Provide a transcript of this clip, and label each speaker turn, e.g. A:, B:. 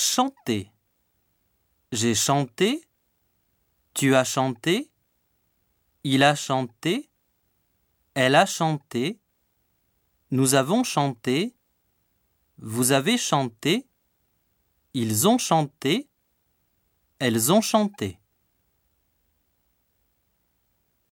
A: Chanter. J'ai chanté. Tu as chanté. Il a chanté. Elle a chanté. Nous avons chanté. Vous avez chanté. Ils ont chanté. Elles ont chanté.